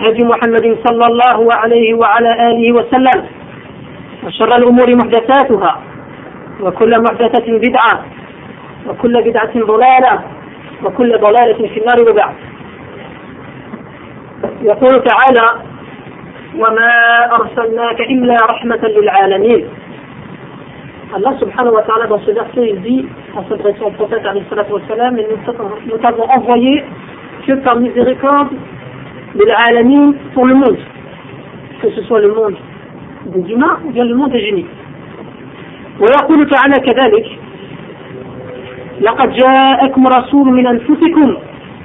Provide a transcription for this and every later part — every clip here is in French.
هدي محمد صلى الله عليه وعلى آله وسلم وشر الأمور محدثاتها وكل محدثة بدعة وكل بدعة ضلالة وكل ضلالة في النار وبعد. يقول تعالى وما أرسلناك إلا رحمة للعالمين. subhanahu wa ta'ala dans ce verset il dit en s'adressant au prophète et nous t'avons envoyé que par miséricorde de l'alamin pour le monde que ce soit le monde des humains ou bien le monde des génies ويقول تعالى كذلك لقد جاءكم رسول من أنفسكم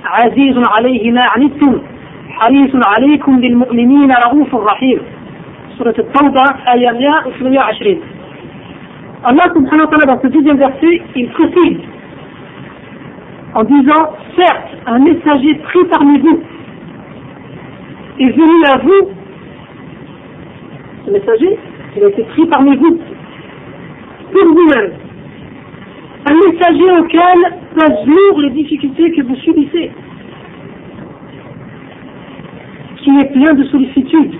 عزيز عليه ما عنتم حريص عليكم بالمؤمنين رؤوف رحيم سورة التوبة آية 128 Allah subhanahu wa dans ce deuxième verset, il précise en disant, certes, un messager pris parmi vous est venu à vous, ce messager, il a été pris parmi vous, pour vous-même. Un messager auquel pèsent lourd les difficultés que vous subissez, qui est plein de sollicitude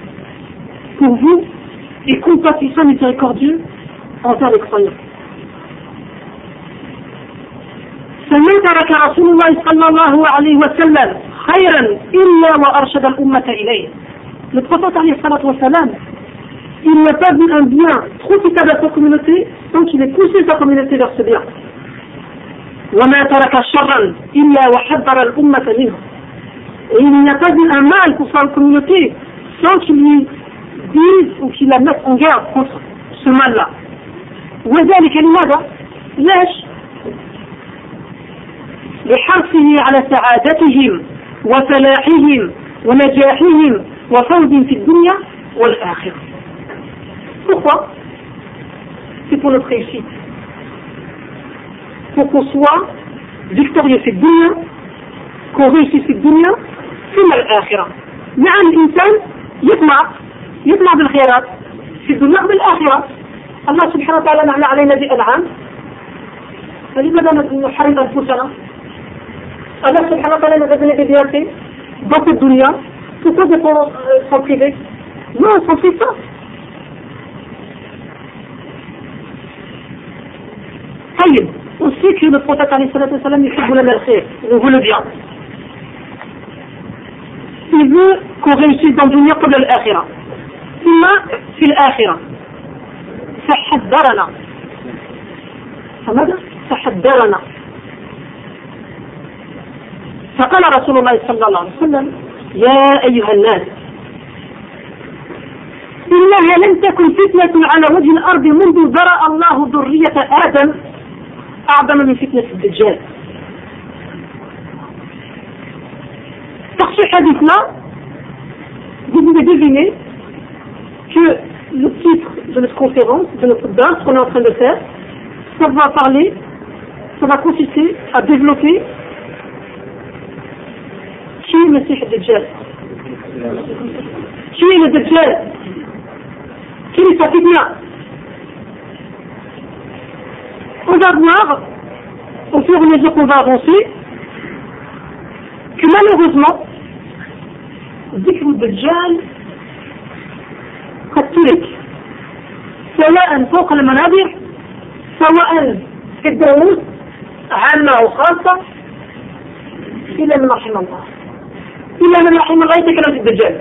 pour vous et compatissant miséricordieux envers les croyants. فما ترك رسول الله صلى الله عليه وسلم خيرا إلا وأرشد الأمة إليه. Le عليه الصلاة والسلام, il n'a pas vu un bien profitable à sa communauté sans qu'il ait poussé sa communauté vers ce bien. Et il n'a pas vu un mal pour sa communauté sans qu'il lui dise ou qu'il la mette en garde contre ce mal-là. وذلك لماذا؟ ليش؟ لحرصه على سعادتهم وفلاحهم ونجاحهم وفوز في الدنيا والآخرة. Pourquoi C'est pour notre réussite. Pour qu'on soit victorieux في الدنيا, qu'on réussisse في الدنيا ثم الآخرة. مع الإنسان يطمع يطمع بالخيرات في الدنيا وبالآخرة. الله سبحانه وتعالى نعم علينا بأنعام فلماذا نحرم أنفسنا الله سبحانه وتعالى نزلنا ببياته dans cette dunya pourquoi de s'en priver non on s'en prive pas طيب on sait que le prophète عليه الصلاة والسلام يحب لنا الخير il veut le bien il veut qu'on réussisse dans le dunya قبل الآخرة ثم في الآخرة فحذرنا فماذا؟ فحذرنا فقال رسول الله صلى الله عليه وسلم يا أيها الناس إنها لم تكن فتنة على وجه الأرض منذ ذرأ الله ذرية آدم أعظم من فتنة الدجال. تخشي حديثنا Vous devinez que le titre de notre conférence, de notre danse qu'on est en train de faire, ça va parler, ça va consister à développer شو المسيح الدجال شيء الدجال؟ كنيسة فتنة regarde noir, au fur et à mesure qu'on va avancer, que malheureusement, ذكر الدجال قد ترك. سواء فوق المنابر سواء في الدروس عامة وخاصة إلا من رحم الله إلا من رحم الله يتكلم في الدجال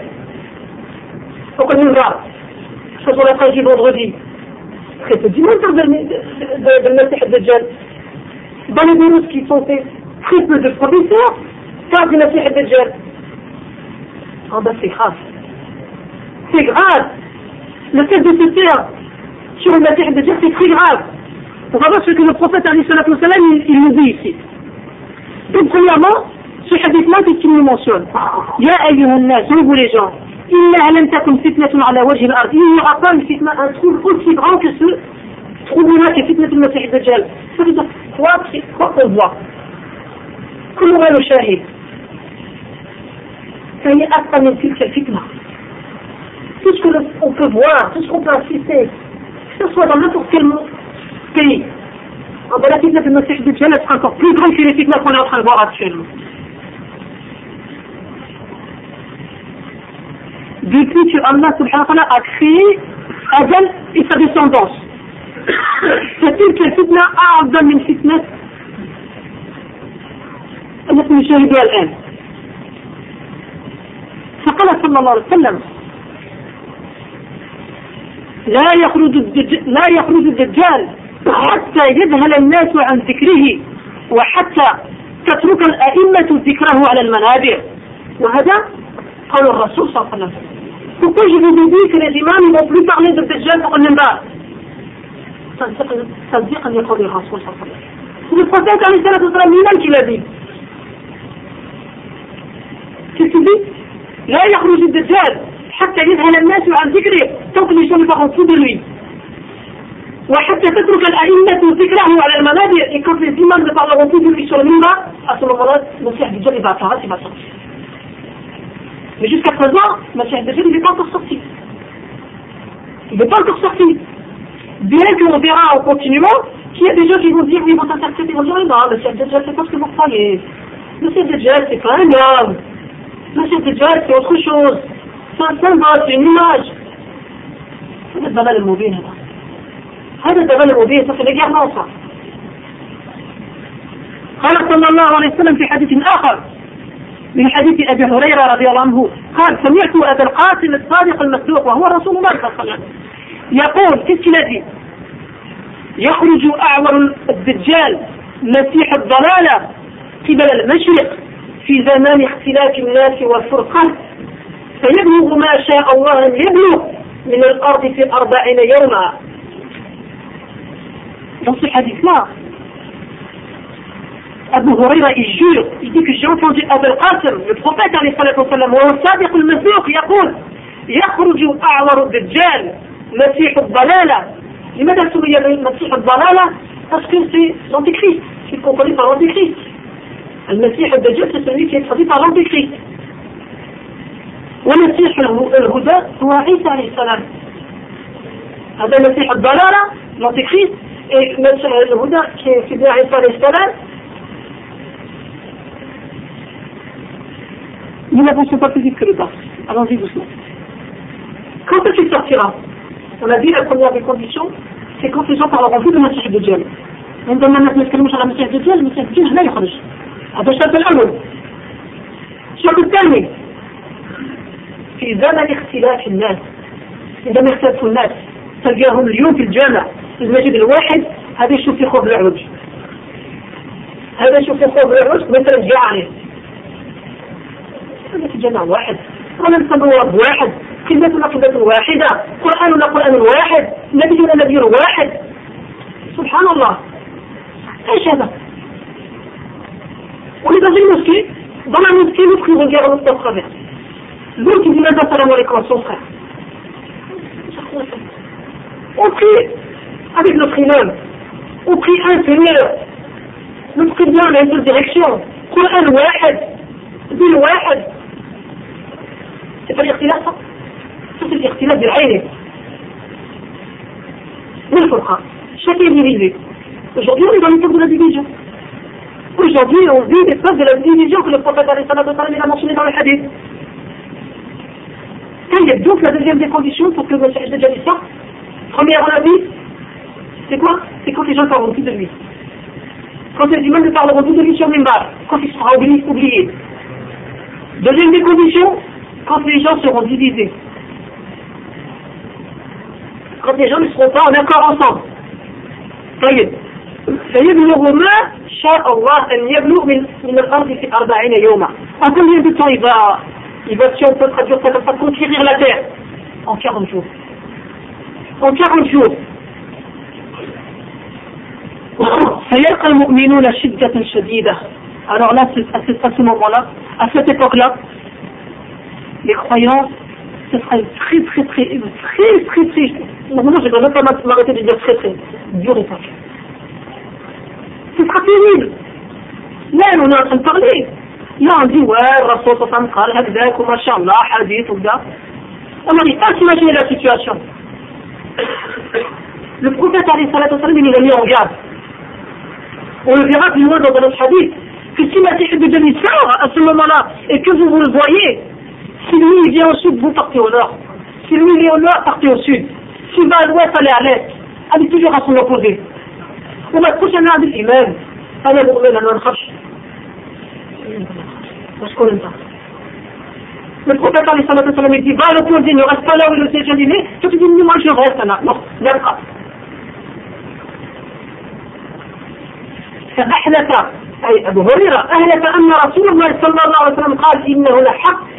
وقد ينظر شوفوا لا تجي vendredi très peu dimanche de, de, de Messie الدجال dans les douze qui sont faits très peu de professeurs parlent du Messie الدجال oh ben c'est grave c'est grave le fait de se taire sur le Messie الدجال c'est très grave on va voir ce que le prophète Ali il, il nous dit ici donc premièrement ce hadith-là, qu'est-ce qu'il nous mentionne Ya ayyuhan nas, vous إنها لم تكن فتنة على وجه الأرض il n'y aura pas une fitna un ce trouble-là que فتنة المسيح الدجال quoi quoi qu'on voit كلها نشاهد فهي أكثر من تلك الفتنة tout ce qu'on peut voir tout ce qu'on peut assister que ce soit dans n'importe quel pays ah la fitna de Masih Dajjal sera encore plus grande que les fitnas qu'on est en train de voir actuellement depuis que Allah subhanahu wa a créé Adam et sa descendance. فتلك الفتنة أعظم من فتنة التي نشاهدها الآن. فقال صلى الله عليه وسلم: لا يخرج الدجال, لا يخرج الدجال حتى يذهل الناس عن ذكره وحتى تترك الأئمة ذكره على المنابر وهذا قال الرسول صلى الله عليه وسلم Pourquoi je vous ai dit que les imams ne vont plus parler de Dajjal pour le minbar تصديقا لقول الرسول صلى الله عليه وسلم C'est le prophète الصلاة والسلام lui-même qui l'a dit. Qu'est-ce qu'il dit لا يخرج الدجال حتى يذهل الناس عن ذكره tant que les gens ne parlent plus de lui. وحتى تترك الأئمة ذكره على المنابر et quand les imams ne parleront plus de lui sur le minbar à ce moment-là il. Mais jusqu'à présent, Masih Dajjal, il n'est pas encore sorti. Il n'est pas encore sorti. Bien qu'on verra en continuant qu'il y a des gens qui vont dire, oui, ils vont s'interpréter, ils vont dire, non, Masih Dajjal, c'est pas ce que vous croyez. Masih Dajjal, c'est pas un homme. Masih Dajjal, c'est autre chose. C'est un symbole, c'est une image. هذا الضلال المبين هذا هذا الضلال المبين ça c'est l'égarement ça قال صلى الله عليه وسلم في حديث آخر من حديث أبي هريرة رضي الله عنه قال سمعت أبا القاسم الصادق المصدوق وهو رسول الله صلى الله عليه وسلم يقول في السنة يخرج أعور الدجال مسيح الضلالة قبل المشرق في زمان اختلاف الناس والفرقان فيبلغ ما شاء الله أن يبلغ من الأرض في أربعين يوما. Dans ce hadith-là, أبو هريرة الجور يديك الجور فوجي أبو القاسم البروفيت عليه الصلاة والسلام وهو السابق المسبوق يقول يخرج أعور الدجال مسيح الضلالة. لماذا سمي مسيح الضلالة؟ باسكو سي لونتي كريست سي كومباري بار لونتي كريست المسيح الدجال تسميه سي كومباري بار لونتي كريست ومسيح الهدى هو عيسى عليه السلام. هذا مسيح الضلالة لونتي كريست et le Bouddha qui est fidèle à l'Esprit Nous n'avançons pas plus vite que le bas. Allons-y doucement. Quand est-ce qu'il sortira? On a dit la première des conditions, c'est quand les gens parleront plus de Masih Dajjal. عندما الناس يتكلمون على مسيح الدجال مسيح الدجال لا يخرج هذا الشرط الأول الشرط الثاني في زمن اختلاف الناس عندما يختلف الناس تلقاهم اليوم في الجامع في المسجد الواحد هذا يشوف في خوف العوج هذا يشوف في خوف العوج مثلا جاء عليه كلية الجامع واحد. ولم نواب واحد. قبلتنا كلمة واحدة. قرآننا قرآن واحد. نبينا نبي واحد. سبحان الله. إيش هذا؟ ولذا غير مسكين ضمن مسكين يدخل غير مستوى خبير لوتي لماذا السلام عليكم son frère. أوكي. prie avec notre imam, on prie un Seigneur, nous prions dans les deux directions, Coran واحد, دين واحد, c'est pas l'ikhtilaf ça hein. ça c'est l'ikhtilaf de l'aïné mais le fera chacun est divisé aujourd'hui on est dans l'époque de la division aujourd'hui on vit l'époque de la division que le prophète il a mentionné dans le hadith. Il y a donc la deuxième des conditions pour que le Messie déjà première on a dit c'est quoi? C'est quand les gens parleront plus de lui. Quand les humains ne parleront plus de lui sur Mimbar quand il sera oublié, oublié. deuxième des conditions quand les gens seront divisés. Quand les gens ne seront pas en accord ensemble. طيب فيبلغ ما شاء الله أن يبلغ من من الأرض في أربعين يوما. En combien de temps il va, il va, si on peut traduire ça comme ça, conquérir la terre En 40 jours. En 40 jours. فيلقى المؤمنون شدة شديدة. Alors là, à ce moment-là, à cette époque-là, les croyances, ce sera une très très très une très très très maintenant je ne vais même pas m'arrêter de dire très très dur et simple. Ce sera terrible. Là on est en train de parler. Là on dit ouais, Rasul Sassan Khal, Haddak, ou Mashallah, Hadith, ou. On n'arrive pas à s'imaginer la situation. Le prophète alayhi salatu wasalam il nous a mis en garde. On le verra plus loin dans notre hadith. Que si la de demi-sœur à ce moment-là et que vous vous le voyez, si lui il vient au sud, vous partez au nord. Si lui il est au nord, partez au sud. S'il va à l'ouest, allez à l'est. Allez toujours à son opposé. On coucher un l'imam. Allez, vous revenez à l'ouest. Parce qu'on n'aime pas. Le prophète alayhi salatu wa sallam dit, va à l'opposé, ne reste pas là où il s'est dîné. Toi tu dis, moi je reste là. Non, pas. فأحدث أي أبو هريرة أهلك أن رسول الله صلى الله عليه وسلم قال إنه لحق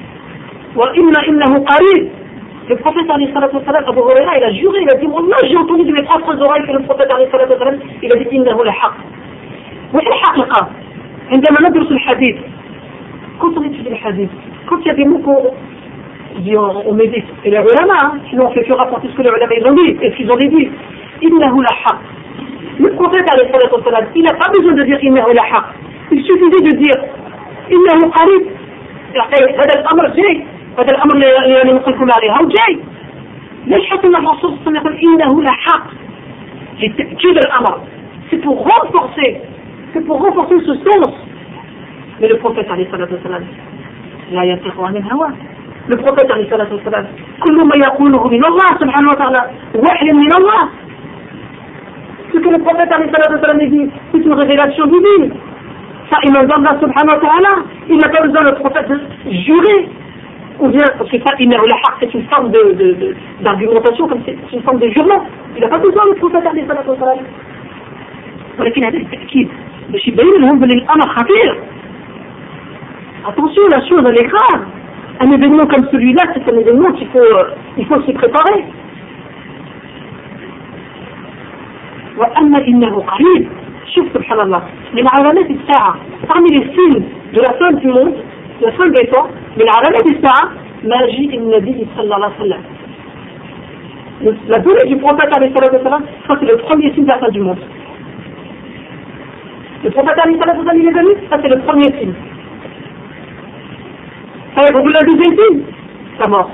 وإن إنه قريب Le prophète عليه الصلاة والسلام Abu Huraira il a juré, il a dit Wallah j'ai entendu de mes propres oreilles que le prophète عليه الصلاة والسلام il a dit إنه لحق وإيه الحقيقة عندما ندرس الحديث il y a dit on, on médite et les ulama sinon on fait que rapporter ce que les ulama ils ont dit et ce qu'ils ont dit إنه لحق Le prophète, il n'a pas besoin de dire إنه لحق. Il suffisait de dire إنه قريب. هذا الأمر جاي. هذا الأمر الذي لكم عليه هو جاي ليش حتى الرسول صلى الله عليه وسلم يقول إنه لحق لتأكيد الأمر سي بور رونفورسي سي بور رونفورسي سو سونس مي لو بروفيت عليه الصلاه والسلام لا ينطق عن الهوى لو بروفيت عليه الصلاه والسلام كل ما يقوله من الله سبحانه وتعالى وحي من الله ce que le عليه a dit, c'est une révélation divine. Ça, il nous donne là, subhanahu wa ta'ala. Il n'a. Ou bien, parce que ça, c'est une forme d'argumentation, comme c'est une forme de jurement. Il n'a pas besoin le prophète عليه الصلاة والسلام. ولكن هذا التأكيد باش يبين لهم بلي الأمر خطير. Attention, la chose elle est grave. Un événement comme celui-là, c'est un événement qu'il faut, il faut s'y préparer. وأما إنه قريب شوف سبحان الله من علامات الساعة parmi les signes de la fin du monde de la fin des temps من علامات الساعة مجيء النبي صلى الله عليه وسلم la venue du prophète عليه الصلاة والسلام ça c'est le premier signe de la fin du monde le prophète عليه الصلاة والسلام il est venu ça c'est le premier signe ça vous voulez le deuxième signe sa mort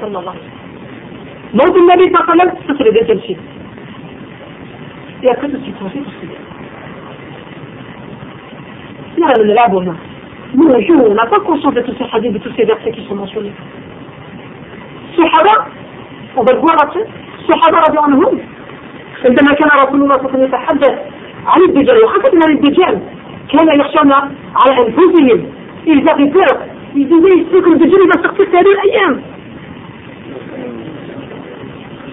صلى الله عليه وسلم موت النبي صلى الله عليه وسلم ça c'est le deuxième signe et après de se penser parce que là le labo Nous un jour on n'a pas conscience de tous ces hadiths de tous ces versets qui sont mentionnés الصحابة on va le voir après رضي الله عنهم عندما كان رسول الله صلى الله عليه وسلم يتحدث عن الدجال وخاصة عن الدجال كان يخشون على أنفسهم peut que le Dajjal va sortir في هذه الأيام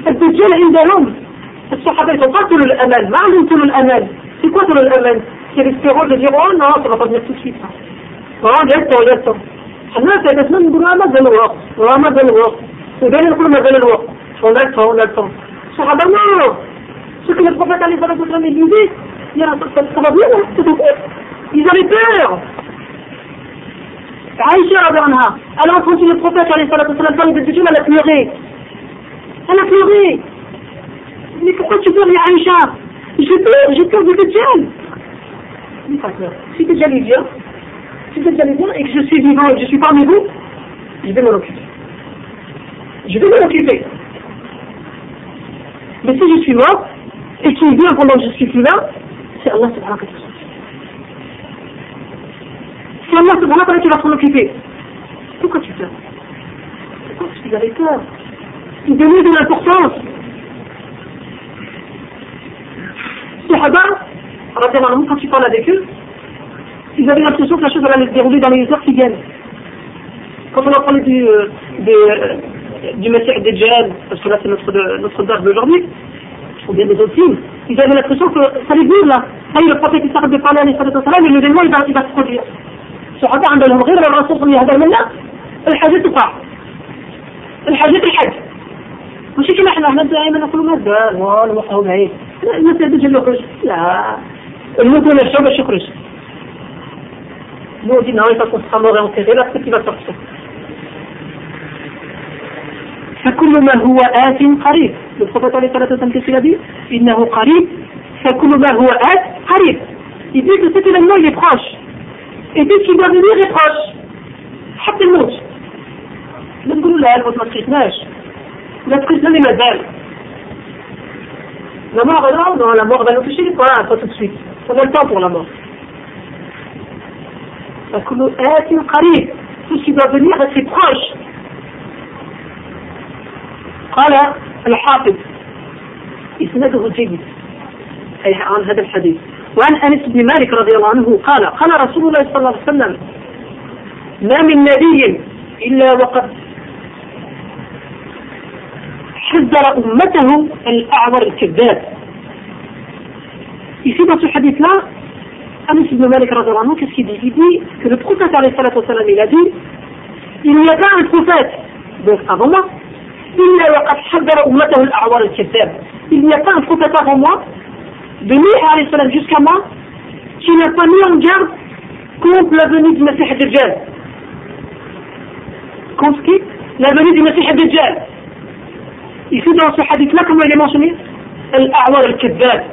الدجال عندهم الصحابة tout l'amal, ما عندهم quoi tout l'amal C'est l'espérance de dire oh non, ça va pas venir tout de suite. Oh, laisse-toi, laisse-toi. الناس يتسمى يقولوا ما زال الوقت وما زال الوقت وبين يقولوا ما زال الوقت on a le temps on a le temps الصحابة non ce que le prophète عليه الصلاة والسلام il disait ça va bien c'est tout ils avaient peur Aïcha رضي عنها elle a entendu le prophète عليه الصلاة والسلام parler de Dieu elle a pleuré elle a pleuré Mais pourquoi tu pleures, Aïcha J'ai peur, j'ai peur de Dajjal. N'aie pas peur. Si Dajjal est bien, si Dajjal est bien et que je suis vivant et que je suis parmi vous, je vais m'en occuper. Je vais m'en occuper. Mais si je suis mort et qu'il vient pendant que je suis plus là, c'est Allah subhanahu wa ta'ala. C'est Allah subhanahu wa ta'ala qui va s'en occuper. Pourquoi tu pleures? Pourquoi tu avais peur Il donne de l'importance. Sahaba, quand tu parles avec eux, ils avaient l'impression que la chose allait se dérouler dans les heures qui viennent. Quand on a parlé du, euh, euh, du Messie des djihad, parce que là c'est notre, notre date d'aujourd'hui, ou bien des autres signes, ils avaient l'impression que ça allait venir là. Ça y est, le prophète il s'arrête de parler à l'Islam et l'événement il va, il va se produire. الصحابة عندهم غير الرسول الله عليه وسلم الحاجة تقع الحاجة الحج ماشي كما إحنا إحنا دائما نقولوا مازال والوحى بعيد المسألة تجي يخرج لا الموت ولا الشعب باش يخرج Nous on dit non, il va qu'on sera mort et enterré, là c'est qui va sortir. فكل ما هو آت قريب prophète عليه الصلاة والسلام a dit إنه قريب فكل ما هو آت قريب il dit que cet événement il est proche et dès qu'il va venir est proche حتى الموت لا نقولوا لا الموت ما تخيفناش لا تخيفنا لي مازال La mort, non, non, la mort va nous toucher, voilà, pas tout de suite. On a le temps pour la mort. فكل آت قريب. Tout ce qui doit venir c'est proche. قال الحافظ إسناده جيد. أي عن هذا الحديث. وعن أنس بن مالك رضي الله عنه قال قال رسول الله صلى الله عليه وسلم ما من نبي إلا وقد حذر أمته الأعور الكذاب. Dans ce hadith-là, Anas ibn Malik, qu'est-ce qu'il dit Il dit que le prophète, il a dit il n'y a pas un prophète, donc avant moi, il n'y a pas un prophète avant moi, de lui jusqu'à moi, qui n'a pas mis en garde contre la venue du Messie Dajjal. Contre qui La venue du Messie Dajjal. Ici, dans ce hadith-là, comment il est mentionné Al-A'war al-Kibbad.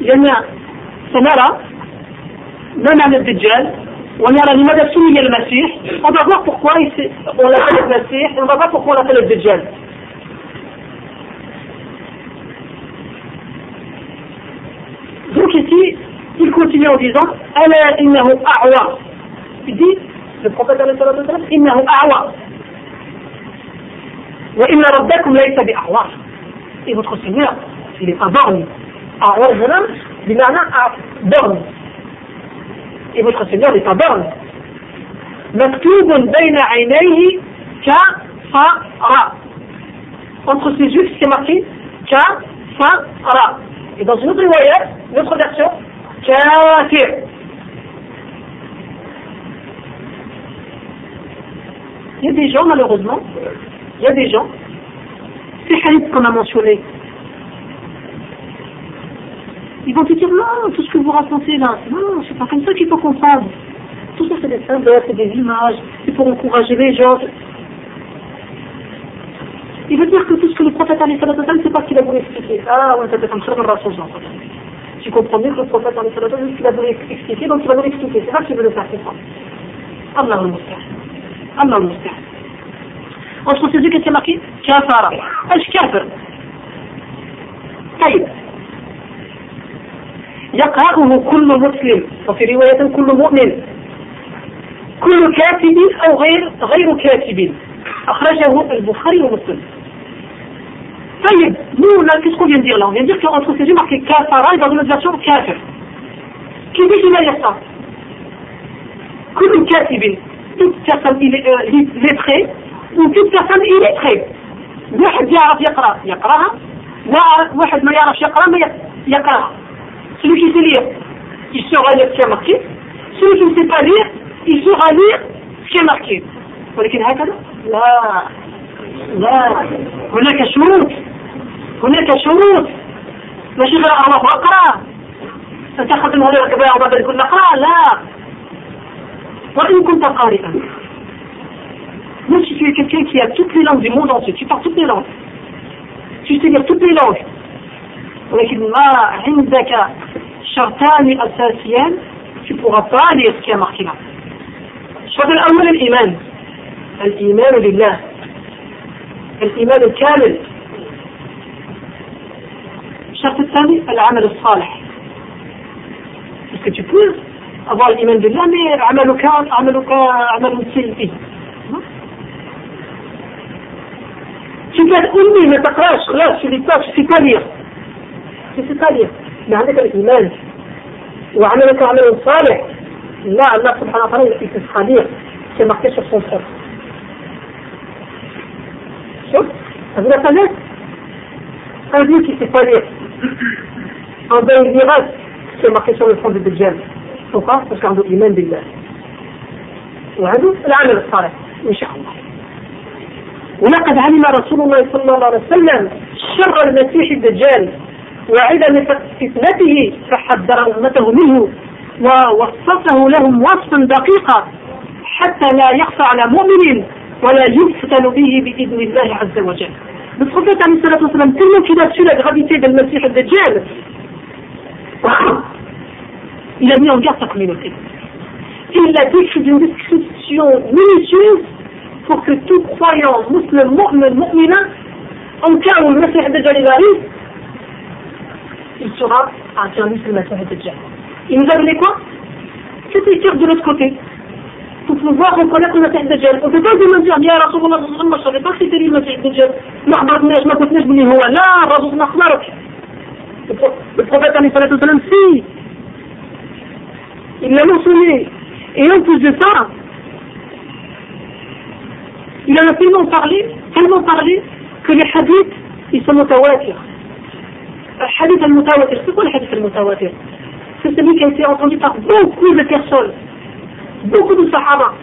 Il y en a, même à Dajjal, on est à la limite soumis le Masih, on va voir pourquoi on l'appelle le Masih, et on va voir pourquoi on l'appelle le Dajjal. Donc ici, il continue en disant Ala innahu a'wa. Il dit, le prophète alayhi salatu wa innahu a'wa. Wa inna rabbakum laysa bi a'wa. Et votre Seigneur, il n'est pas borné. A'wa, bonhomme, il n'a pas borné. Et votre Seigneur n'est pas borne. Entre ses yeux, c'est marqué Kafara. Et dans une autre voyelle, notre version, Kafir. Il y a des gens, malheureusement, il y a des gens, ces hadiths qu'on a mentionnés, ils vont te dire non, tout ce que vous racontez là, non, c'est pas comme ça qu'il faut comprendre. Tout ça c'est des symboles, c'est des images, c'est pour encourager les gens. Il veut dire que tout ce que le prophète a dit, c'est pas ce qu'il a voulu expliquer. Ah, ouais, c'était comme ça dans la chose. Tu comprends bien que le prophète a dit ce qu'il a voulu expliquer, donc il va nous l'expliquer. C'est ça qu'il veut le faire comprendre. Allah al Allah al Entre ces deux, qu'est-ce qu'il y a marqué Kafara. Al-Kafir. طيب يقرأه كل مسلم وفي رواية كل مؤمن. كل كاتب أو غير غير كاتب. أخرجه البخاري ومسلم. طيب نو لا كيسكو فيان دير لا فيان دير كو اونتر سيجي ماركي كافر راه يبغي نزاتور كافر. كيفاش لا يسا كل كاتب توت كاسان الي آه، لي تخي و توت كاسان الي تخي واحد يعرف يقرأ يقرأها. واحد ما يعرفش يقرأ ما يقرأها. Celui qui sait lire, il saura lire ce qui est marqué. Celui qui ne sait pas lire, il saura lire ce qui est marqué. ولكن هكذا؟ لا لا هناك شروط هناك شروط ماشي غير الله اقرا انت ختم هذا الكبير وبعد يقول اقرا لا وان كنت قارئا Même si tu es quelqu'un qui a toutes les langues du monde entier, tu parles toutes les langues, tu sais lire toutes les langues, ولكن ما عندك شرطان أساسيان tu pourras pas lire ce qui a marqué là. الشرط الأول الإيمان. الإيمان بالله الإيمان الكامل الشرط الثاني العمل الصالح. Parce que tu peux avoir l'imam billah mais عملك عملك عمل سلبي. Tu peux être ummi mais تقراش خلاص tu lis pas, tu sais pas lire. في صفة ما عندك الإيمان وعملك عمل صالح. لا الله سبحانه وتعالى في الخبير كما اكتشف صنفر شوف هذا ثلاث هذه qui sait pas lire en bas il dira c'est marqué sur le front du Dajjal pourquoi parce qu'il عنده إيمان بالله. وعنده العمل الصالح إن شاء الله. ولقد علم رسول الله صلى الله عليه وسلم شر المسيح الدجال. وعدم فتنته فحذر أمته منه ووصفه لهم وصفا دقيقا حتى لا يخفى على مؤمن ولا يفتن به بإذن الله عز وجل Le prophète tellement qu'il a su la gravité de Messie al-Dajjal, il a mis en garde sa communauté. Il a décrit d'une description minutieuse pour que tout croyant musulman, mu'minin, en cas où le Messie al-Dajjal arrive, il sera à service de la Dajjal. Il nous a donné quoi? C'était histoire de l'autre côté, pour pouvoir reconnaître Masih Dajjal. On ne peut pas demander à Rasulullah, je ne savais pas que c'était lui Masih Dajjal. Je ne connais pas, je me là, le prophète, alayhi salatu salam, si Il l'a mentionné. Et en plus de ça, il en a tellement parlé, tellement parlé, que les hadiths, ils sont mutawatir الحديث المتواتر c'est quoi le hadith المتواتر c'est celui qui a été entendu par beaucoup de personnes beaucoup de Sahaba.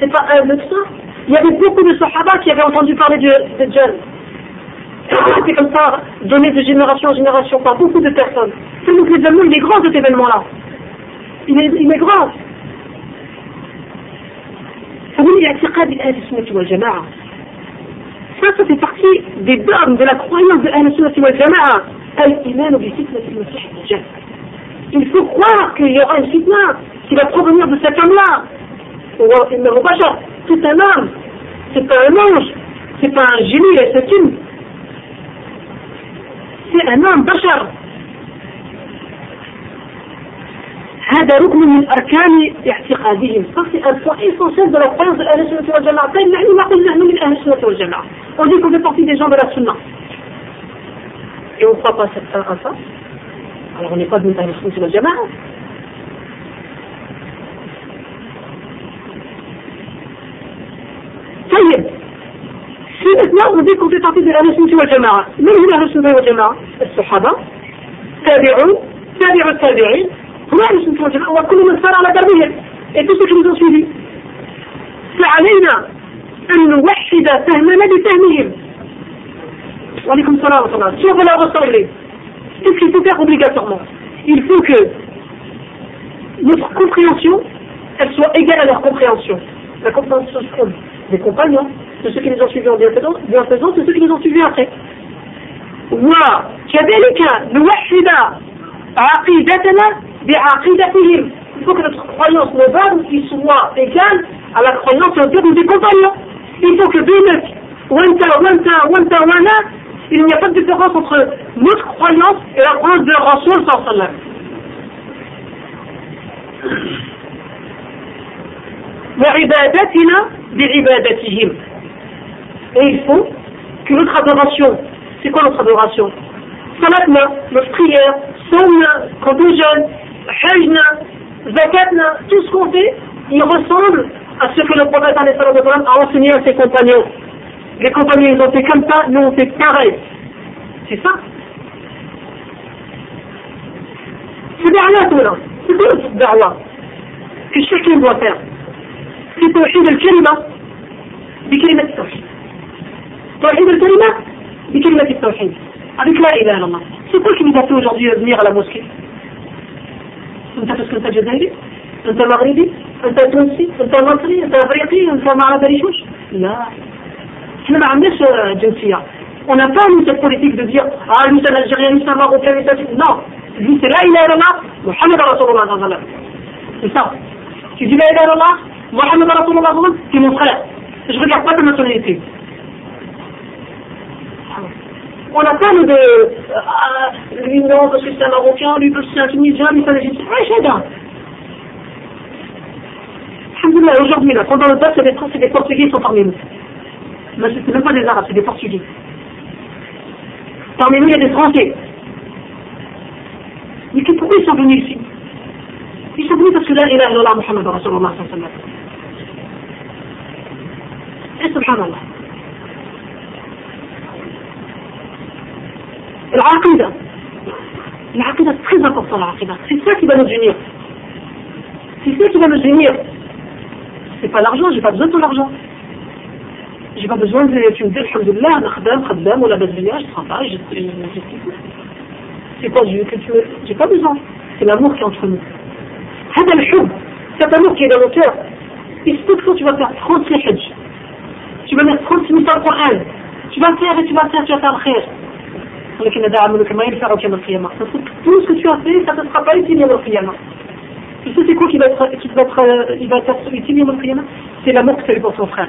C'est pas un de ça. Il y avait beaucoup de Sahaba qui avaient entendu parler de, de Djinn. C'était comme ça, donné de génération en génération par beaucoup de personnes. C'est nous que les il est grand cet événement-là. Il est, il est grand. ça, ça fait partie des dogmes de la croyance de Ahl-Sunnah wal Jama'a. Al-Iman Il faut croire qu'il y aura une fitna qui va provenir de cet homme-là. C'est un homme, c'est pas un ange, c'est pas un génie, c'est une. C'est un homme, bachar. هذا ركن من أركان اعتقادهم. un point essentiel de la croyance de l'Ahl Sunnah wal Jama'a طيب نحن نقول نحن من أهل السنة والجماعة. On dit qu'on fait partie des gens de la Sunna. Et on croit pas à ça. Alors on n'est pas de أهل السنة والجماعة طيب في اثناء وذيك في تعطيل أهل السنة والجماعه من هم أهل السنة والجماعه؟ الصحابه تابعون تابع التابعين هم اهل السنه والجماعه وكل من سار على دربهم et tous ceux qui nous ont suivis فعلينا ان نوحد فهمنا بفهمهم وعليكم السلام ورحمه الله si on veut la ressembler qu'est-ce qu'il faut faire obligatoirement il faut que notre compréhension elle soit égale à leur compréhension la compréhension des compagnons, de ceux qui les ont suivis en bienfaisant, de ceux qui les ont suivis après. وكذلك نوحد عقيدتنا بعقيدتهم il faut que notre croyance mauvaise qui soit égale à la croyance interne des compagnons. Il faut que Bének, Wanta, Wanta, Wanta, il n'y a pas de différence entre notre croyance et la croyance de Rasul sallam. Et il faut que notre adoration, c'est quoi notre adoration? Salatna, notre prière, sauna, quand on jeûne, hajna zakatna tout ce qu'on fait il ressemble à ce que le prophète a enseigné à ses compagnons les compagnons ils ont fait comme ça nous on fait pareil c'est ça c'est derrière tout là c'est quoi le da'wah que chacun doit faire في توحيد الكلمة بكلمة التوحيد توحيد الكلمة بكلمة التوحيد avec la ilaha illallah. C'est quoi qui nous a fait aujourd'hui venir à la mosquée انت انت جزائري انت مغربي انت تونسي انت مصري انت افريقي انت ما بالي شوش لا إحنا ما عندناش جنسيه on n'a pas nous cette politique de dire ah lui c'est un algérien lui c'est un marocain lui c'est non lui c'est la ilaha illallah Muhammad rasulullah c'est ça tu dis la ilaha illallah Mohamed Rasulullah, c'est mon frère. Je regarde pas ta nationalité. On n'a pas de. Euh, lui, non, parce que c'est un Marocain, lui, parce que c'est un Tunisien, lui, c'est un Égyptien. Ouais, Alhamdulillah, aujourd'hui, là, pendant le temps, c'est des, des Portugais qui sont parmi nous. Mais ce n'est même pas des Arabes, c'est des Portugais. Parmi nous, il y a des Français. Mais pourquoi ils sont venus ici? Ils sont venus parce que là, il a Allah Muhammad Rasulullah sallallahu alayhi wa sallam. Et subhanallah. العقيدة العقيدة très important العقيدة c'est ça qui va nous unir c'est ça qui va nous unir c'est pas l'argent j'ai pas besoin de ton argent j'ai pas besoin de tu me dis alhamdulillah انا خدام خدام ولا بزيا je travaille je c'est quoi que tu veux j'ai pas besoin c'est l'amour qui est entre nous هذا الحب cet amour qui est dans le cœur il se peut que quand tu vas faire 36 hajj tu lis pas le Coran, tu vas le faire et tu vas le faire, tu vas faire le khir. Tout ce que tu as fait, ça ne sera pas utile au Qiyamah. Tu sais c'est quoi qui va être, qui va être, euh, il va être utile au Qiyamah C'est l'amour que tu as eu pour ton frère.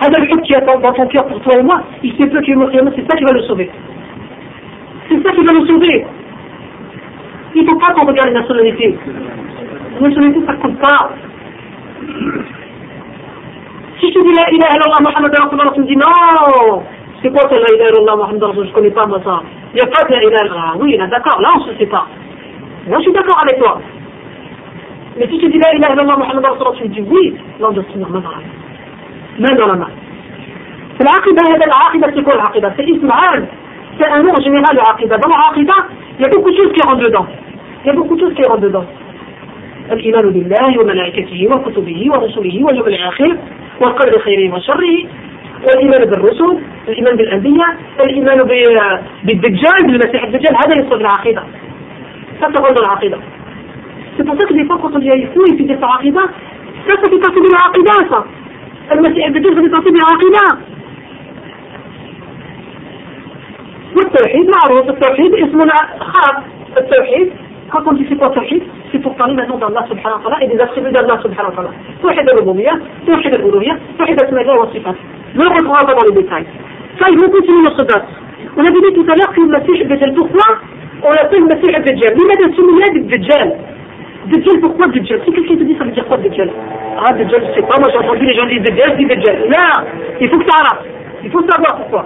هذا الحب qui attend dans ton cœur pour toi et moi, il sait peu qu'il est c'est ça qui va le sauver. C'est ça qui va le sauver. Il ne faut pas qu'on regarde les nationalités. La nationalité, ça ne compte pas. Si je te dis la ilaha illallah Muhammad Rasulullah, tu me dis non, c'est quoi ça la ilaha illallah Muhammad Rasulullah, je ne connais pas moi ça. Il n'y a de la ilaha illallah. Oui, là d'accord, là on ne se sait pas. Moi je suis d'accord avec toi. Mais si tu dis la ilaha illallah Muhammad Rasulullah, tu dis oui, là on doit se tenir main dans la main. Main dans la main. C'est l'aqida c'est quoi l'aqida C'est Ismaël. C'est un nom général de l'aqida. Dans l'aqida, il y a beaucoup de choses qui rentrent dedans. Il y a beaucoup de choses qui rentrent dedans. الإيمان بالله وملائكته وكتبه ورسله واليوم الآخر والقدر خيره وشره والإيمان بالرسل الإيمان بالأنبياء الإيمان بالدجال بالمسيح الدجال. هذا ça ça rentre dans l'aqida c'est pour ça que des fois quand on dit ça ça ça المسيح الدجال ça partie de l'aqida والتوحيد معروف. التوحيد اسمنا خاص. التوحيد quand on dit c'est quoi tawhid c'est pour parler maintenant d'Allah subhanahu wa ta'ala et des attributs d'Allah subhanahu wa ta'ala tawhid al-rububiyyah tawhid al-uluhiyyah tawhid al-asma'a wa sifat ne rentrera pas dans les détails ça ils vont continuer notre date on avait dit tout à l'heure que le Messie al-Dajjal pourquoi on l'appelle le Messie al-Dajjal لماذا سمي بالدجال Dajjal pourquoi Dajjal Si quelqu'un te dit ça veut dire quoi Dajjal Ah Dajjal je sais pas moi j'ai entendu les gens dire Dajjal je dis Dajjal là il faut que ça arrête il faut savoir pourquoi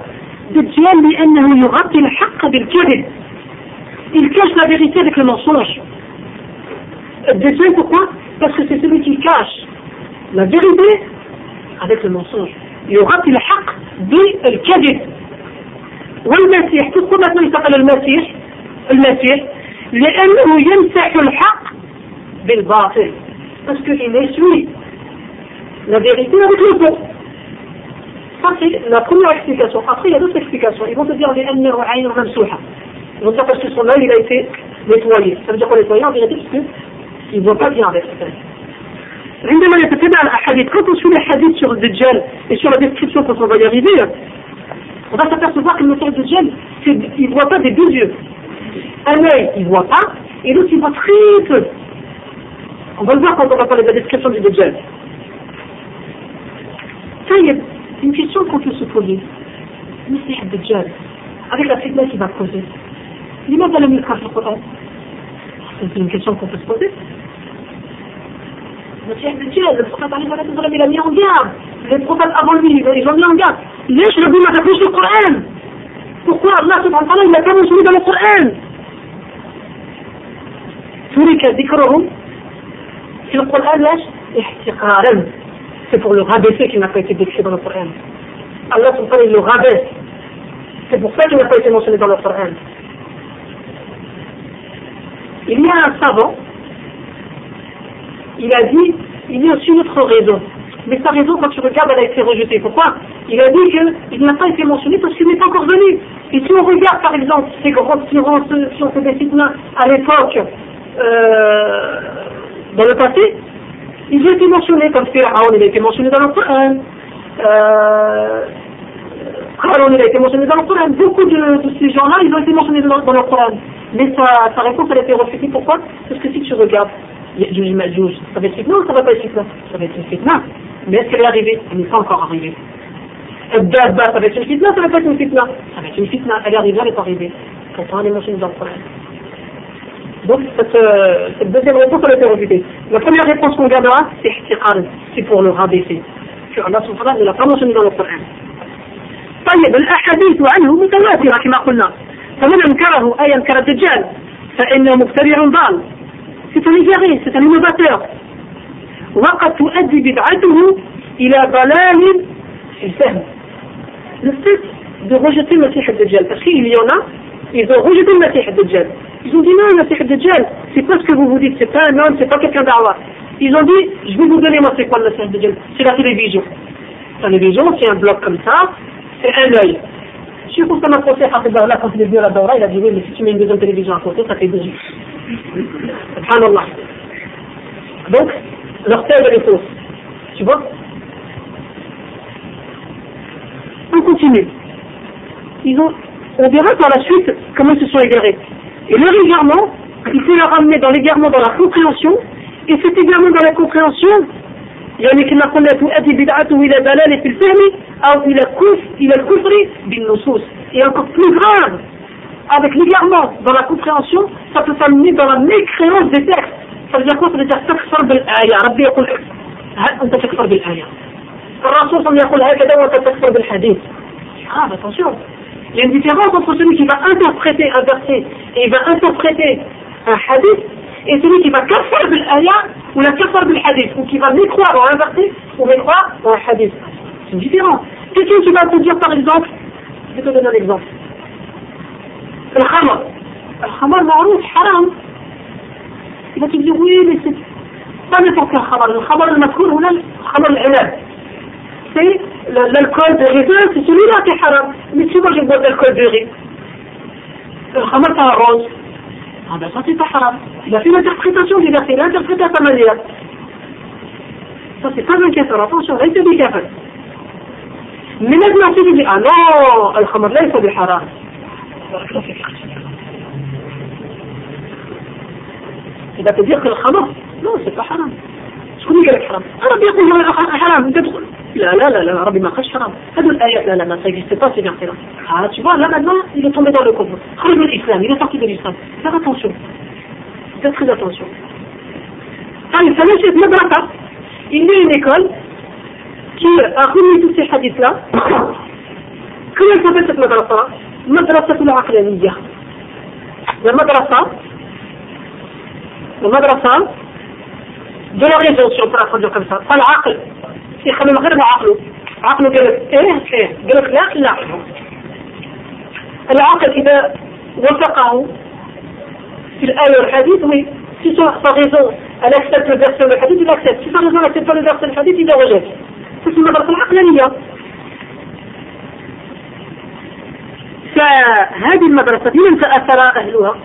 Dajjal لأنه يغطي الحق بالكذب il cache la vérité avec le mensonge. Deuxième, pourquoi Parce que c'est celui qui cache la vérité avec le mensonge. Il y aura le haq بالكذب والمسيح pourquoi maintenant il s'appelle المسيح المسيح لأنه يمسح الحق بالباطل parce qu'il essuie la vérité avec le faux ça c'est la première explication après il y a d'autres explications ils vont te dire لأنه عين ممسوحة ils vont dire parce que son œil il a été nettoyé. Ça veut dire quoi nettoyé en vérité parce qu'il ne voit pas bien avec cet œil. عندما يتتبع الاحاديث quand on suit les hadiths sur le Dajjal et sur la description quand on va y arriver on va s'apercevoir que le Messie Dajjal il ne voit pas des deux yeux un œil il ne voit pas et l'autre il voit très peu on va le voir quand on va parler de la description du Dajjal ça il y a une question qu'on peut se poser Messie Dajjal avec la fitna qu'il va causer لماذا لم يذكر في القرآن؟ C'est une question qu'on peut se poser. Le prophète il a mis en garde. Les prophètes avant lui, ils ont mis en garde. ليش le ما تقولش le Coran Pourquoi Allah subhanahu wa ta'ala il n'a pas mentionné dans le Coran ترك ذكرهم في القرآن ليش؟ احتقارا C'est pour le rabaisser qu'il n'a pas été décrit dans le Coran. Allah subhanahu wa ta'ala il le rabaisse. C'est pour ça qu'il n'a pas été mentionné dans le Coran. Il y a un savant, il a dit, il y a aussi une autre raison. Mais sa raison, quand tu regardes, elle a été rejetée. Pourquoi? Il a dit qu'il n'a pas été mentionné parce qu'il n'est pas encore venu. Et si on regarde, par exemple, ces grands tyrans, si on fait des fitnas à l'époque, euh, dans le passé, ils ont été mentionnés, comme Pharaon, il a été mentionné dans le Coran. Euh, il a été mentionné dans le Coran. Beaucoup de, ces gens-là, ils ont été mentionnés dans, dans le Coran. Mais sa, sa réponse, elle a été refusée. Pourquoi Parce que si tu regardes, Yajouj Majouj, ça va être fitna ou ça va pas être fitna Ça va être une fitna. Mais est-ce qu'elle est arrivée Elle n'est pas encore arrivée. Dabba, ça va être une fitna, ça va pas être une fitna Ça va être une fitna. Elle est arrivée, elle n'est pas arrivée. Pourtant, elle est mentionnée dans le Coran. Donc, cette, euh, cette, deuxième réponse, elle a été refusée. La première réponse qu'on gardera, c'est ihtiqar, c'est pour le rabaisser. Que Allah subhanahu wa ta'ala ne l'a pas mentionné dans le Coran. طيب الأحاديث عنه متواترة كما قلنا فمن أنكره أي أنكر الدجال فإنه مبتدع ضال c'est un égaré, c'est وقد تؤدي بدعته إلى ضلال الفهم le fait de rejeter le Messie al-Dajjal parce qu'il y en ils ont rejeté le Messie al-Dajjal ils ont dit non le Messie al-Dajjal c'est pas ce que vous vous dites c'est pas un homme c'est pas quelqu'un d'Allah ils ont dit je vais vous donner moi c'est quoi le Messie al-Dajjal c'est la télévision la télévision c'est un bloc comme ça c'est un œil Cheikh Oussama Kosé, là, quand il est venu à la il a dit oui, mais si tu mets une deuxième télévision à côté, ça fait deux yeux. Subhanallah. Donc, leur thèse, elle est fausse. Tu vois? On continue. Ils ont, on verra par la suite comment ils se sont égarés. Et le l'égarement, il faut le ramener dans l'égarement dans la compréhension, et cet égarement dans la compréhension, يعني كما قلنا تؤدي بدعته إلى ضلالة في الفهم أو إلى كفر إلى الكفر بالنصوص. Et encore plus grave, avec l'égarement dans la compréhension, ça peut s'amener dans la mécréance des textes. Ça veut dire quoi Ça veut dire تكفر بالآية. ربي يقول أنت تكفر بالآية. الرسول صلى الله عليه وسلم يقول هكذا وأنت تكفر بالحديث. Ah, attention. Il y a une différence entre celui qui va interpréter un verset et il va interpréter un hadith et celui qui va kafar bil ayah ou la kafar bil hadith ou qui va mécroire en un verset ou mécroire en un hadith. C'est différent. Quelqu'un qui va te dire par exemple, je vais te donner un exemple. Le khamar. Le khamar marouf, haram. Il va te dire oui, mais c'est pas n'importe quel khamar. Le khamar al-makour ou le khamar al-ilad. C'est l'alcool de raisin, c'est celui-là qui est haram. Mais si moi je bois de l'alcool de riz, le khamar c'est un rose. هذا تحرم إذا في interprétation إذا في l'interprétation manuelle ça c'est pas un كافر ليس بكافر من أجل تجي لي الخمر ليس بحرام. إذا تضيق الخمر لا c'est حرام. كل قال حرام. ربي يقول حرام. حرام. انت تقول. لا لا لا لا ربي ما قالش حرام. هذو الآيات لا لا ما سيجي سي با سي ها تشوف لا لا ما إلى تومي دون لو كوفر خرج من الاسلام إلى سورتي دون الاسلام فا اتونسيون دير تري اتونسيون هاي سلاشيت مدرسه اني اون ايكول كي اخوني تو سي حديث لا كل سبت مدرسه مدرسه العقلانيه المدرسة المدرسة دون غير ذوق شعور براس رجل كبسة قال عقل. يخلي من غير عقله. عقله قال إيه؟ إيه؟ قال لا لا. العقل إذا وفقه في الآية والحديث وي في سوء فغيزو على حساب الدرس والحديث؟ لا حساب في فغيزو على حساب الدرس والحديث إذا وجد. تسمى درس العقلانية. فهذه المدرسة لمن تأثر أهلها؟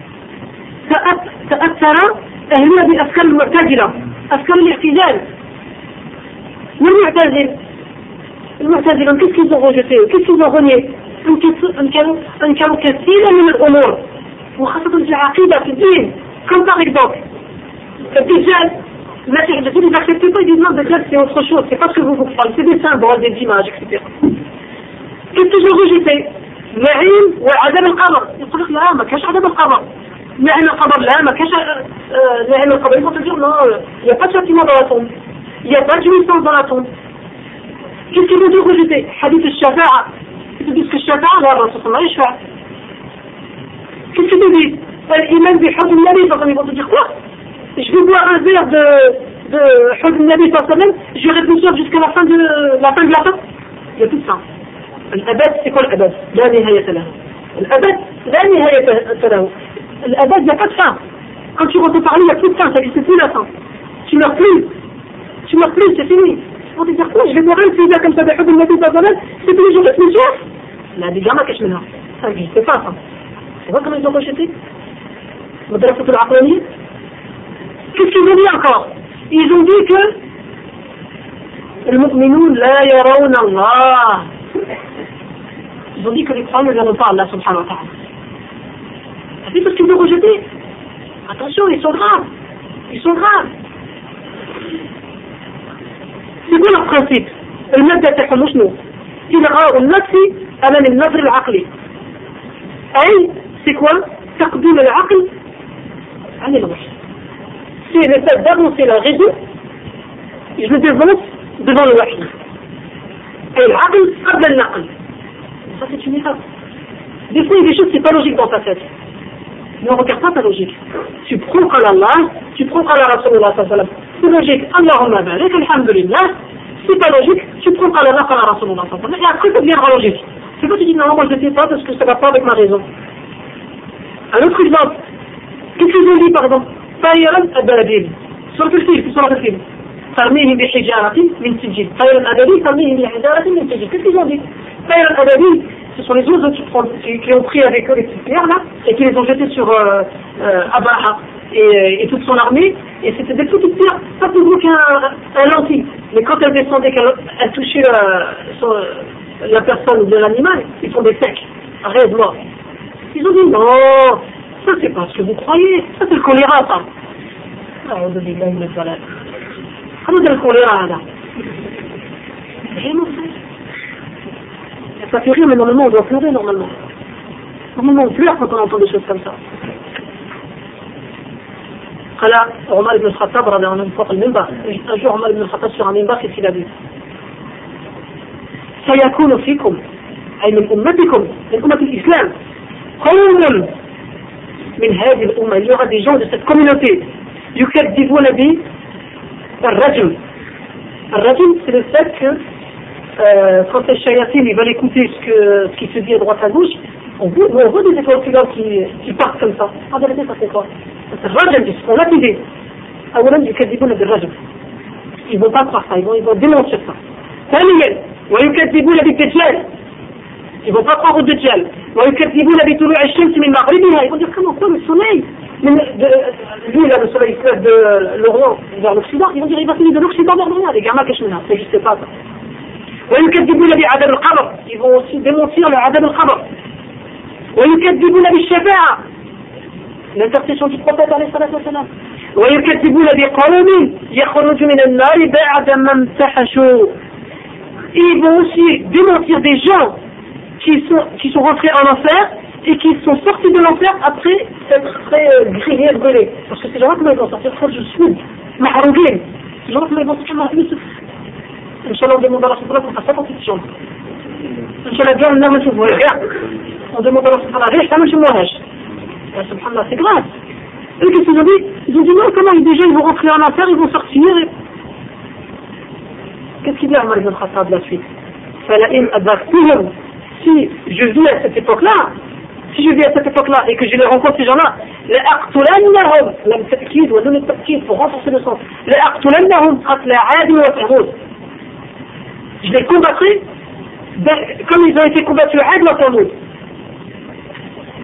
تأثر أهلها بأفكار المعتزلة. افكار الاعتزال. والمعتزل المعتزل أن كسكي زوجتي كسكي زوجني أن كانوا أن كانوا كثيرا من الأمور وخاصة في العقيدة في الدين. كم باغي بوك الدجال ما تحدثوا لي باكسبتي با يدير نون دجال سي اوتخ شوز سي باسكو فو فوكفال سي دي سامبول دي ديماج اكسيتيرا القبر يقول لك لا ما كاش عدم القبر نعيم القمر لا ما كانش نعيم القمر ils vont te dire non il n'y a pas de châtiment dans la tombe il n'y a pas de jouissance dans la tombe qu'est-ce qu'ils vont dire rejeter hadith al-shafa'a ils disent que الشفاعة لا الرسول صلى الله عليه وسلم Qu'est-ce que tu dis L'imam du Hud Nabi, ils vont te dire quoi Je vais boire un verre de, de Hud Nabi par semaine, je vais réfléchir jusqu'à la fin de la fin de la fin. Il y a tout ça. L'abad, c'est quoi l'abad La nihayat lahu. L'abad, la nihayat lahu. L'abad, il n'y a pas de fin. Quand tu rentres parler, il n'y a plus de fin, ça c'est plus la fin. Tu meurs plus. Tu meurs plus, c'est fini. Ils vont te dire quoi Je vais boire un verre comme ça de Hud Nabi par semaine, c'est tous les jours, c'est soir. لا دي جامعة كاش منها هذه اتفاقا تفاقا من يزوجوا شتي مدرسة العقلانية Qu'est-ce qu'ils ont dit encore Ils ont dit que المؤمنون لا يرون الله Ils ont dit que les croyants ne verront pas Allah subhanahu wa ta'ala. T'as vu ce qu'ils ont rejeté Attention, ils sont graves. Ils sont graves. C'est quoi leur principe المادة تحمل شنو؟ إلغاء النفس أمام النظر العقلي أي c'est quoi تقديم العقل عن الوحي c'est le fait d'avancer la raison je le dévance devant le wahi et العقل قبل النقل ça c'est une erreur des fois il y a des choses c'est pas logique dans ta tête ne regarde pas ta logique tu prends à Allah tu prends à la Rasulullah c'est logique Allahumma barik alhamdulillah c'est pas logique tu prends à Allah à la Rasulullah et après ça deviendra logique c'est pas tu dis non, moi je ne sais pas parce que ça ne va pas avec ma raison. Un autre exemple, qu'est-ce qu'ils ont dit par exemple طيرا أبابيل سورة الفيل في سورة الفيل ترميهم بحجارة من سجيل طيرا أبابيل ترميهم بحجارة من سجيل qu'est-ce qu'ils ont dit طيرا أبابيل ce sont les autres qui, ont pris avec eux les petites pierres là, et qui les ont jetées sur euh, euh Abaha et, toute son armée. Et c'était des petites pierres, pas plus gros qu'un lentille. Mais quand elles descendaient, qu'elles touchaient euh, euh, la personne ou bien l'animal, ils font des secs. Rêve mort. Ils ont dit non, ça c'est pas ce que vous croyez, ça c'est le choléra ça. Ah, on donne des de. Ah, le choléra là. Fait rire, mais normalement on doit pleurer normalement. Normalement on pleure quand on entend des choses comme ça. قال عمر بن الخطاب رضي الله عنه فوق المنبر un jour عمر بن الخطاب sur un minbar qu'est-ce qu'il a dit سيكون فيكم أي من أمتكم من أمة الإسلام قوم من هذه الأمة il y aura des gens de cette communauté يكذبون بالرجل الرجل c'est le fait que euh, quand les chayatines ils veulent écouter ce, que, ce qui se dit à droite à gauche on voit, on voit des écoles qui, qui partent comme ça en vérité ça c'est quoi c'est الرجل on l'a idée أولا يكذبون بالرجل ils vont pas croire ça ils vont, ils vont dénoncer ça ثانيا ويكذبون بالدجال ils vont pas croire au Dajjal ويكذبون بطلوع الشمس من مغربها ils vont dire comment ça le soleil lui là le soleil se lève de l'Orient vers l'Occident ils vont dire il va finir de l'Occident vers l'Orient les gamins que je ça n'existe pas ça ويكذبون بعذاب القبر ils vont aussi démentir le عذاب القبر ويكذبون بالشفاعة l'intercession du prophète عليه الصلاة والسلام ويكذبون بقوم يخرج من النار بعد ما امتحشوا ils vont aussi démentir des gens qui sont, qui sont rentrés en enfer et qui sont sortis de l'enfer après s'être fait euh, griller, brûler. Parce que ces gens-là, comment ils vont sortir Quand je suis mahrouguin. Ces gens-là, comment ils vont sortir mahrouguin Inch'Allah, on demande à la pour sa constitution. Inch'Allah, bien, on a monsieur. On demande à la regarde, ça, monsieur Mohash. Subhanallah, c'est grave. Eux, qu'est-ce qu'ils ont dit? Ils ont dit non, comment des gens ils vont rentrer en enfer, ils vont sortir. Qu'est-ce qu'il dit Omar ibn Khattab la suite? Si je vis à cette époque-là, si je vis à cette époque-là et que je les rencontre ces gens-là, pour renforcer le sens, je les combattrai comme ils ont été combattus à Ad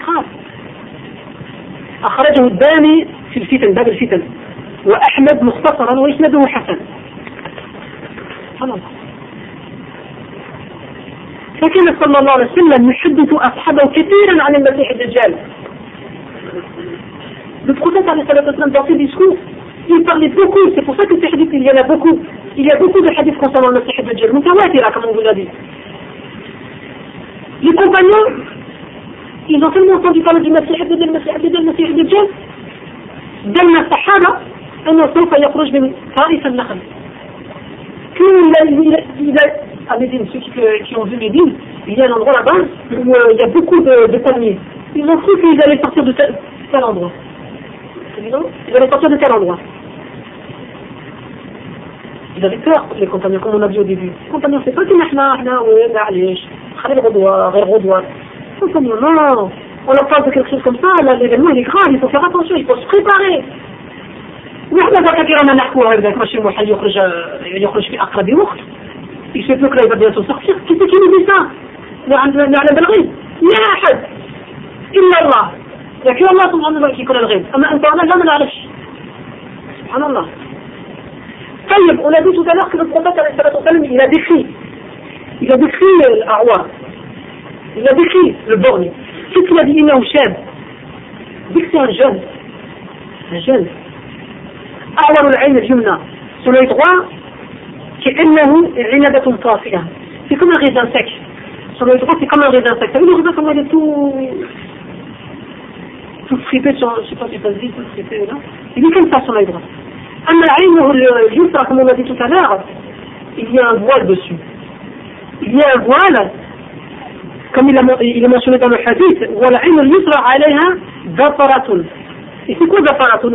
grave. أخرجه الداني في الفتن باب الفتن وأحمد مختصرا وإسناده حسن سبحان الله فكان صلى الله عليه وسلم يحدث أصحابه كثيرا عن المسيح الدجال Le prophète dans ses discours, il parlait beaucoup, c'est pour ça que ces hadiths, il y en a beaucoup. Il y a beaucoup de hadiths concernant le Messie Dajjal. Mutawatira, comme on vous a dit. Les compagnons, ils ont tellement entendu parler du Messie Dajjal, le Messie Dajjal, le Messie Dajjal, دل الصحابة أنه سوف يخرج من طائف النخل. qu'il a, à Médine, ceux qui, qui, ont vu Médine, il y a un endroit là-bas où euh, il y a beaucoup de, de, palmiers. Ils ont cru qu'ils allaient sortir de tel, tel endroit. Ils allaient sortir de tel endroit. Comme on a vu au début. Les compagnons, c'est pas que nous, oui, معليش, خلي الغدوة, غير غدوة. Compagnons, non, on leur parle de quelque chose comme ça, l'événement il est grave, il faut faire attention, il faut se préparer. وإحنا ذاك كثيرا نحكوا هكذاك ماشي واحد يخرج يخرج في أقرب وقت. يشوف لك لا يبدا تصحصح كيف كاين نساء نعلم بالغيب لا أحد. إلا الله. لكن الله سبحانه وتعالى كيكون الغيب. أما أنت وأنا لا ما نعرفش سبحان الله. on a dit tout à l'heure que le prophète il a décrit il a décrit l'Arwa il a décrit le borgne qu'est-ce qu'il a dit إنه شاب dit que c'est un jeune un jeune أعور العين اليمنى sur l'œil droit كأنه عنبة طافئة c'est comme un raisin sec sur l'œil droit c'est comme un raisin sec ça veut dire le raisin comment il est tout tout fripé sur je sais pas si ça se dit tout fripé là il est comme ça sur l'œil droit Juste comme on a dit tout à l'heure, il y a un voile dessus. Il y a un voile, comme il, a, est mentionné dans le hadith, Et c'est quoi dafaratun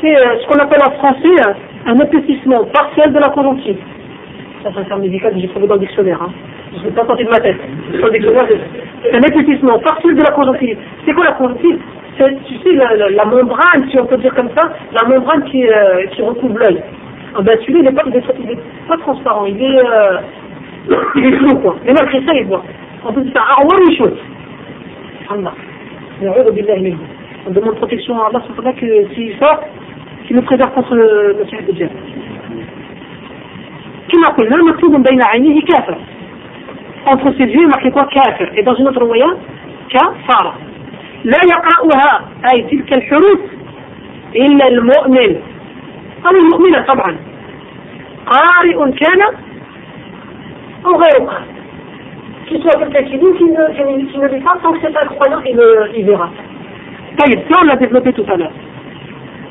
C'est euh, ce qu'on appelle en français euh, un épaississement partiel de la conjonctive. Ça, c'est un terme médical que j'ai trouvé dans le dictionnaire. Hein. Je ne l'ai pas sorti de ma tête. C'est un épaississement partiel de la conjonctive. C'est quoi la conjonctive tu sais, la, la, la, membrane, si on peut dire comme ça, la membrane qui, euh, qui recouvre l'œil. Ah ben celui-là, il n'est pas, il est, il est pas transparent, il est, euh, il est flou, quoi. Mais malgré ça, il voit. On peut dire ça, ah ouais, une chose. Allah. On demande protection à Allah pour que s'il sort, qu'il nous préserve contre le, le de Dieu. كما قلنا مكتوب بين عينيه كافر entre ses yeux marqué quoi كافر et dans une autre moyen كفار لا يقرأها أي تلك الحروف إلا المؤمن أو المؤمنة طبعا قارئ كان أو غير قارئ qu'il soit quelqu'un qui lit, qui ne, qui ne lit pas, tant que c'est un croyant, il, il verra. طيب ça on l'a développé tout à l'heure.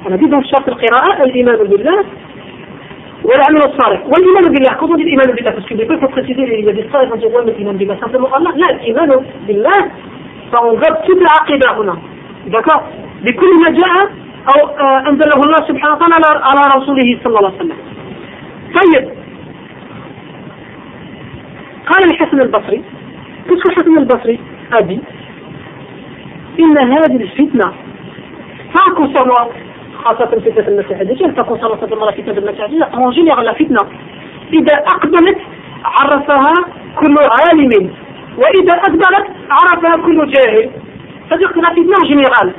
On a dit dans شرط القراءة الإيمان بالله والعمل الصالح والإيمان بالله quand on dit الإيمان بالله parce que des fois il faut préciser il y a des vont dire ouais mais الإيمان بالله simplement Allah لا الإيمان بالله ça englobe toute la عقيدة هنا؟ d'accord بكل ما جاء أو أنزله الله سبحانه وتعالى على رسوله صلى الله عليه وسلم. طيب. قال الحسن البصري كيف الحسن البصري أبي إن هذه الفتنة ما concernant خاصة فتنة المسيح الدجال pas concernant simplement la فتنة المسيح الدجال. général la فتنة إذا أقبلت عرفها كل عالم. وإذا أدبرت عرفها كل جاهل c'est-à-dire que la fitna en général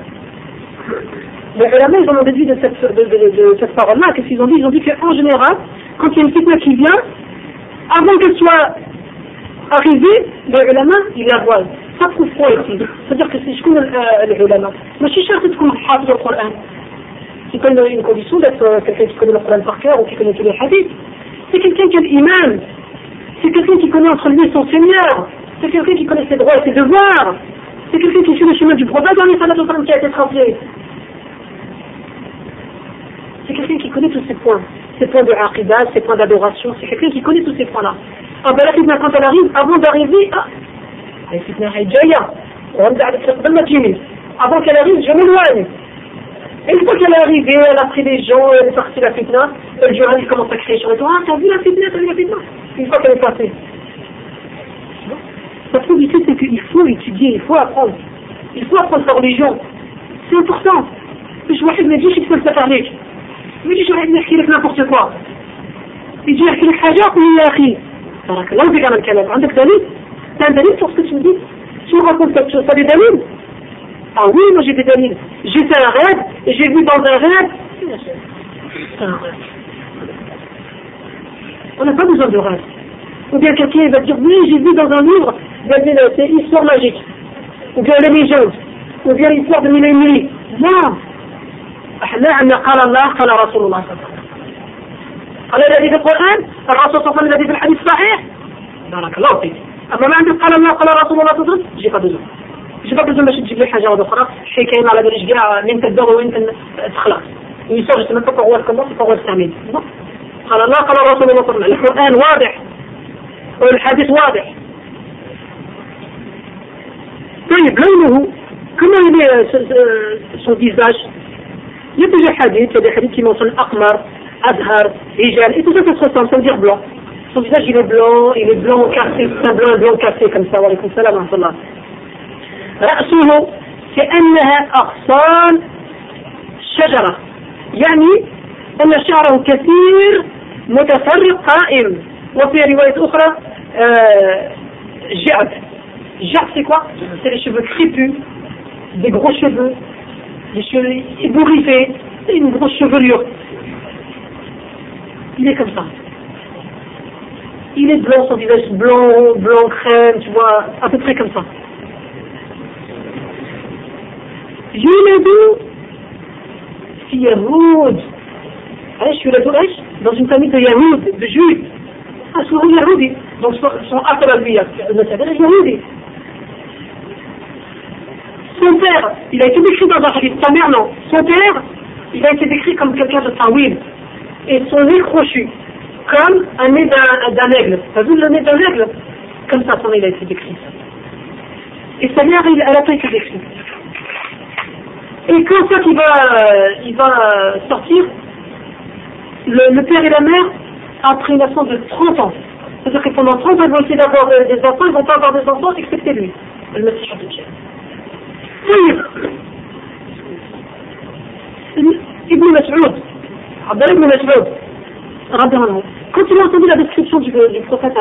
les ulama ils ont déduit de cette, de, de, de cette parole-là qu'est-ce qu'ils ont dit ils ont dit qu'en général quand il y a une fitna qui vient avant qu'elle soit arrivé les ulama, ils la voient. Ça prouve quoi ici C'est-à-dire que c'est شكون العلماء ماشي شرط تكون حافظ القرآن qui connaît une condition d'être quelqu'un qui connaît le Coran par cœur ou qui connaît tous les hadiths. C'est quelqu'un qui a l'imam. C'est quelqu'un qui connaît entre lui et son Seigneur. c'est quelqu'un qui connaît ses droits et ses devoirs. C'est quelqu'un qui suit le chemin du prophète les qui a été transmis. C'est quelqu'un qui connaît tous ces points. Ces points de aqidah, ces points d'adoration. C'est quelqu'un qui connaît tous ces points-là. Ah ben la fitna quand elle arrive, avant d'arriver, ah, la fitna. Avant qu'elle arrive, je m'éloigne. Et une fois qu'elle est arrivée, elle a pris des gens, elle est partie la fitna, le juriste commence à crier sur les toits, ah t'as vu la fitna, t'as vu la fitna? Une fois qu'elle est passée Ça trouve ici, c'est qu'il faut étudier, il faut apprendre. Il faut apprendre sa religion. C'est important. مش واحد ما يجيش يتفلسف عليك ما يجيش واحد يحكي لك n'importe quoi يجي يحكي لك حاجه قول يا اخي بارك الله فيك على الكلام عندك دليل t'as un دليل sur ce que tu me dis tu me racontes quelque chose t'as des dalils ah oui moi j'ai des dalils j'ai fait un rêve et j'ai vu dans un rêve on n'a pas besoin de rêve ou bien quelqu'un va dire oui j'ai vu dans un livre c'est histoire magique. Ou bien les légendes. Ou bien l'histoire de mille et nuits. Non. إحنا عندنا قال الله قال رسول الله صلى الله عليه وسلم قال الذي في القرآن الرسول صلى الله عليه وسلم الذي في الحديث صحيح بارك الله فيك أما ما عندك قال الله قال رسول الله صلى الله عليه وسلم جي بدون جي بدون باش تجيب لي حاجة أخرى حكاية على باليش كاع من تدور وين تخلص ويصير جسم انت هو الكلام هو التعميد قال الله قال رسول الله صلى الله عليه وسلم القرآن واضح والحديث واضح طيب لونه كما يلي سون ديزاج حديد يبدو حديد كيما سون اقمر ازهر رجال اي توزا تسون سون بلون سون يلي بلون يلي بلون كاسي بلون بلون كاسي كما سوا عليكم السلام ورحمة رأسه كأنها أغصان شجرة يعني أن شعره كثير متفرق قائم وفي رواية أخرى آه جعد جعد c'est quoi C'est les cheveux crépus, des gros cheveux, des cheveux ébouriffés, une grosse chevelure. Il est comme ça. Il est blanc, son visage blanc, blanc crème, tu vois, à peu près comme ça. يولد في يهود ايش يولد ايش؟ dans une famille de Yahoud, de Juifs. Ah, souvent Yahoudi. Donc son acte à lui, المسألة Yahoudi. Son père, il a été décrit dans un hadith, sa mère non. Son père, il a été décrit comme quelqu'un de tawil. Et son nez crochu, comme un nez d'un aigle. T'as vu le nez d'un aigle? Comme ça, son nez il a été décrit. Et sa mère, elle n'a pas été décrite. Et quand ça il va, il va sortir, le, père et la mère, après une absence de 30 ans, c'est-à-dire que pendant 30 ans, ils vont essayer d'avoir des enfants, ils ne vont pas avoir des enfants, excepté lui, le Messie Ibn Mas'ud, Abdallah ibn Mas'ud, quand il a entendu la description du, prophète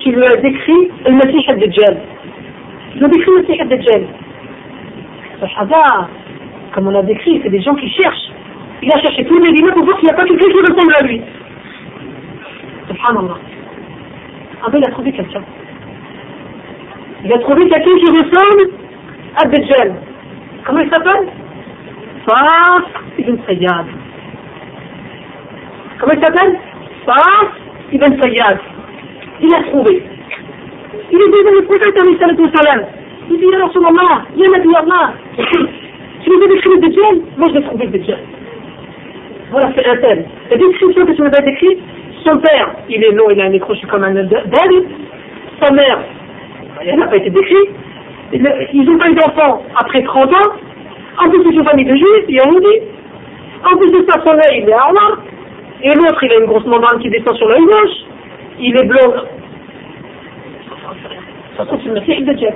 qui lui a décrit le Messie al-Dajjal, il a décrit le Messie al-Dajjal. Comme on l'a décrit, c'est des gens qui cherchent. Il a cherché tous les livres pour voir s'il n'y a pas quelqu'un qui ressemble à lui. Subhanallah. Ah ben il a trouvé quelqu'un. Il a trouvé quelqu'un qui ressemble Dajjal. Comment il s'appelle Fas ibn Sayyad. Comment il s'appelle Fas ibn Sayyad. Il a trouvé. Il est devenu le prophète alayhi salam. Il dit, Ya Rasulallah, Ya Nabi Allah. Tu nous as décrit le Dajjal Moi je l'ai trouvé le Dajjal. Voilà, c'est un tel. La description que tu nous as décrite, son père, il est long, il a un écroché comme un d'elle. Sa mère, elle n'a pas été décrite. Ils n'ont pas eu d'enfant après 30 ans. En plus, c'est une famille de juifs, il y a dit. En plus de ça, son œil, il est armé. Et l'autre, il a une grosse membrane qui descend sur l'œil gauche. Il est blond. Façon, c'est une de jet.